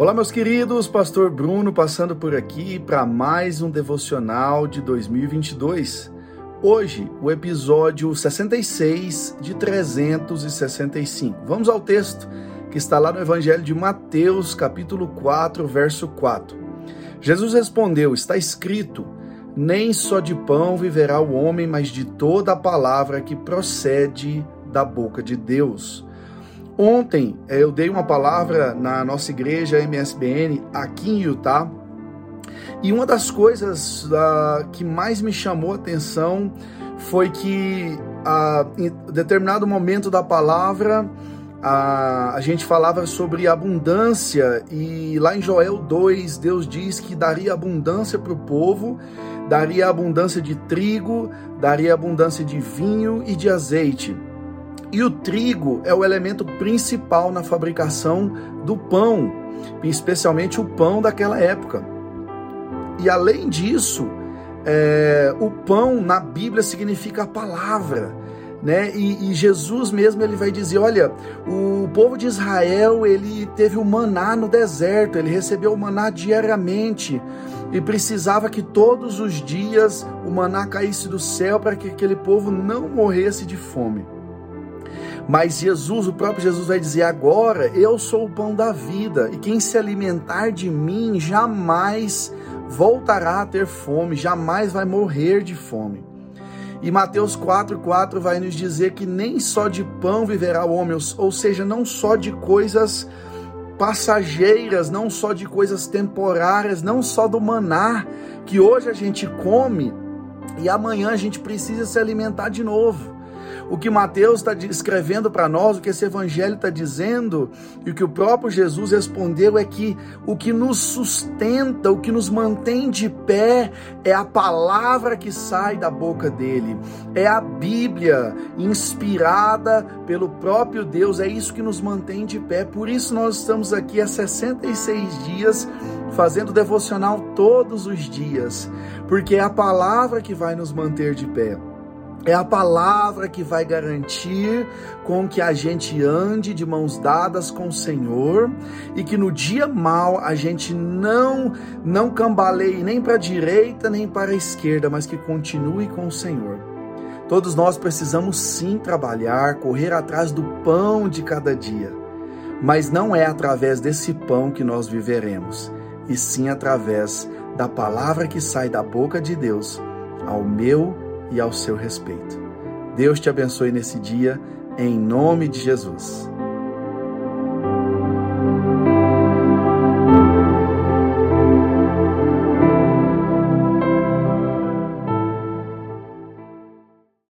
Olá, meus queridos, Pastor Bruno passando por aqui para mais um devocional de 2022. Hoje, o episódio 66 de 365. Vamos ao texto que está lá no Evangelho de Mateus, capítulo 4, verso 4. Jesus respondeu: Está escrito: Nem só de pão viverá o homem, mas de toda a palavra que procede da boca de Deus. Ontem eh, eu dei uma palavra na nossa igreja MSBN aqui em Utah e uma das coisas uh, que mais me chamou a atenção foi que uh, em determinado momento da palavra a, a gente falava sobre abundância e lá em Joel 2 Deus diz que daria abundância para o povo, daria abundância de trigo, daria abundância de vinho e de azeite. E o trigo é o elemento principal na fabricação do pão, especialmente o pão daquela época. E além disso, é, o pão na Bíblia significa a palavra. Né? E, e, Jesus mesmo ele vai dizer, olha, o povo de Israel ele teve o maná no deserto, ele recebeu o maná diariamente e precisava que todos os dias o maná caísse do céu para que aquele povo não morresse de fome. Mas Jesus, o próprio Jesus vai dizer agora: Eu sou o pão da vida, e quem se alimentar de mim jamais voltará a ter fome, jamais vai morrer de fome. E Mateus 4,4 vai nos dizer que nem só de pão viverá o homem, ou seja, não só de coisas passageiras, não só de coisas temporárias, não só do maná que hoje a gente come e amanhã a gente precisa se alimentar de novo o que Mateus está escrevendo para nós, o que esse evangelho está dizendo, e o que o próprio Jesus respondeu é que o que nos sustenta, o que nos mantém de pé, é a palavra que sai da boca dele, é a Bíblia inspirada pelo próprio Deus, é isso que nos mantém de pé. Por isso nós estamos aqui há 66 dias fazendo devocional todos os dias, porque é a palavra que vai nos manter de pé. É a palavra que vai garantir com que a gente ande de mãos dadas com o Senhor e que no dia mal a gente não não cambaleie nem para a direita nem para a esquerda, mas que continue com o Senhor. Todos nós precisamos sim trabalhar, correr atrás do pão de cada dia, mas não é através desse pão que nós viveremos, e sim através da palavra que sai da boca de Deus ao meu e ao seu respeito. Deus te abençoe nesse dia, em nome de Jesus.